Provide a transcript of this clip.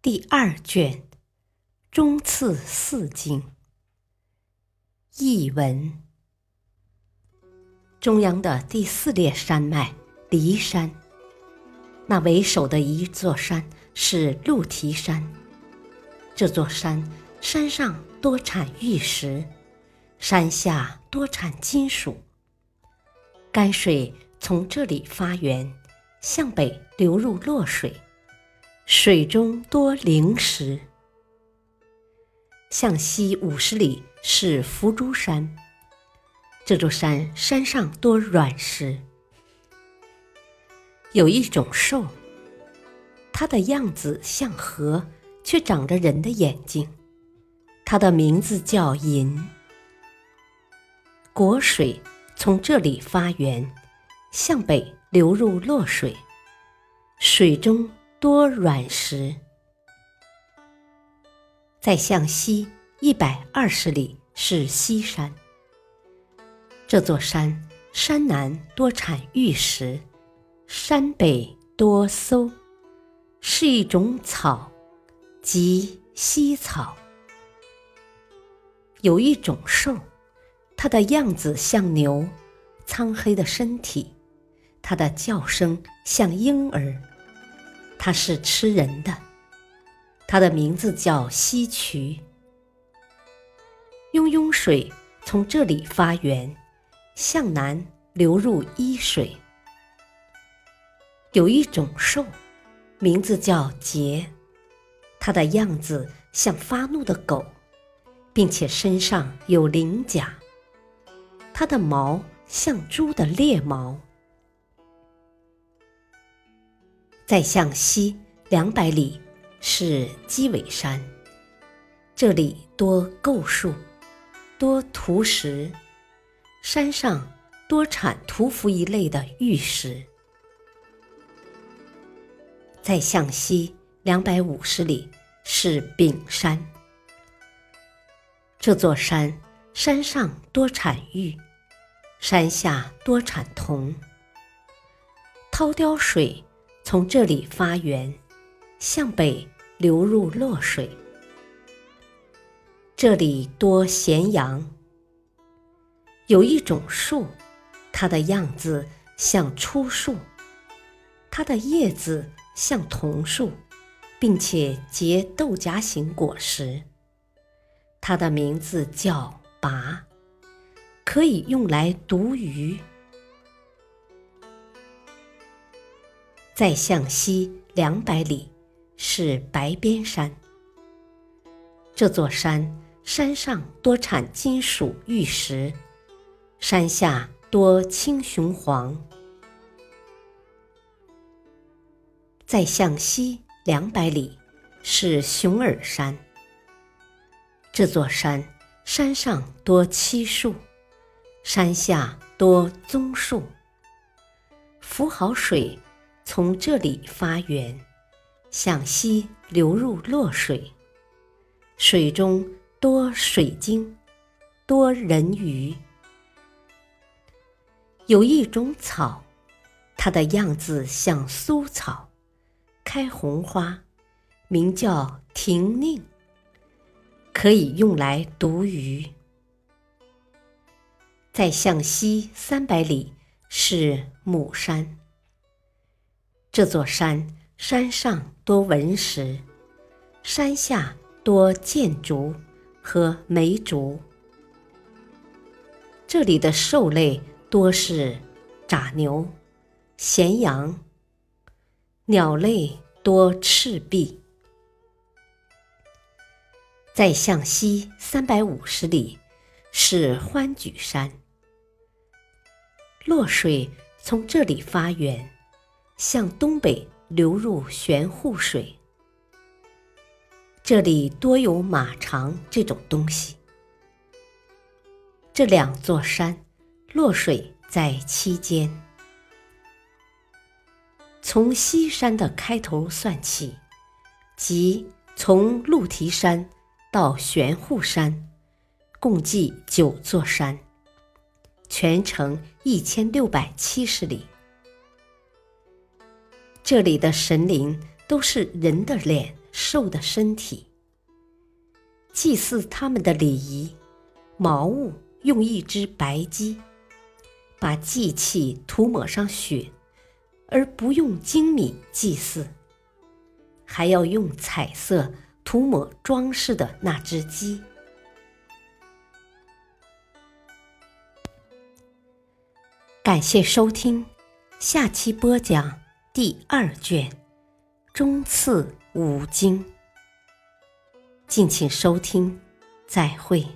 第二卷，中次四经译文。中央的第四列山脉骊山，那为首的一座山是鹿蹄山。这座山山上多产玉石，山下多产金属。甘水从这里发源，向北流入洛水。水中多灵石，向西五十里是伏珠山。这座山山上多软石。有一种兽，它的样子像河，却长着人的眼睛。它的名字叫银。国水从这里发源，向北流入洛水，水中。多软石，再向西一百二十里是西山。这座山山南多产玉石，山北多搜，是一种草，即西草。有一种兽，它的样子像牛，苍黑的身体，它的叫声像婴儿。它是吃人的，它的名字叫西渠。雍雍水从这里发源，向南流入伊水。有一种兽，名字叫桀，它的样子像发怒的狗，并且身上有鳞甲，它的毛像猪的鬣毛。再向西两百里是鸡尾山，这里多构树，多涂石，山上多产屠夫一类的玉石。再向西两百五十里是丙山，这座山山上多产玉，山下多产铜。掏雕水。从这里发源，向北流入洛水。这里多咸阳。有一种树，它的样子像初树，它的叶子像桐树，并且结豆荚形果实。它的名字叫拔，可以用来毒鱼。再向西两百里是白边山。这座山山上多产金属玉石，山下多青雄黄。再向西两百里是熊耳山。这座山山上多漆树，山下多棕树。浮好水。从这里发源，向西流入洛水，水中多水晶，多人鱼。有一种草，它的样子像苏草，开红花，名叫亭宁，可以用来毒鱼。再向西三百里是母山。这座山山上多文石，山下多箭竹和梅竹。这里的兽类多是柞牛、咸羊，鸟类多赤壁。再向西三百五十里是欢举山，洛水从这里发源。向东北流入玄户水，这里多有马肠这种东西。这两座山，落水在期间。从西山的开头算起，即从鹿蹄山到玄户山，共计九座山，全程一千六百七十里。这里的神灵都是人的脸、兽的身体。祭祀他们的礼仪，茅物用一只白鸡，把祭器涂抹上血，而不用精米祭祀，还要用彩色涂抹装饰的那只鸡。感谢收听，下期播讲。第二卷，中次五经。敬请收听，再会。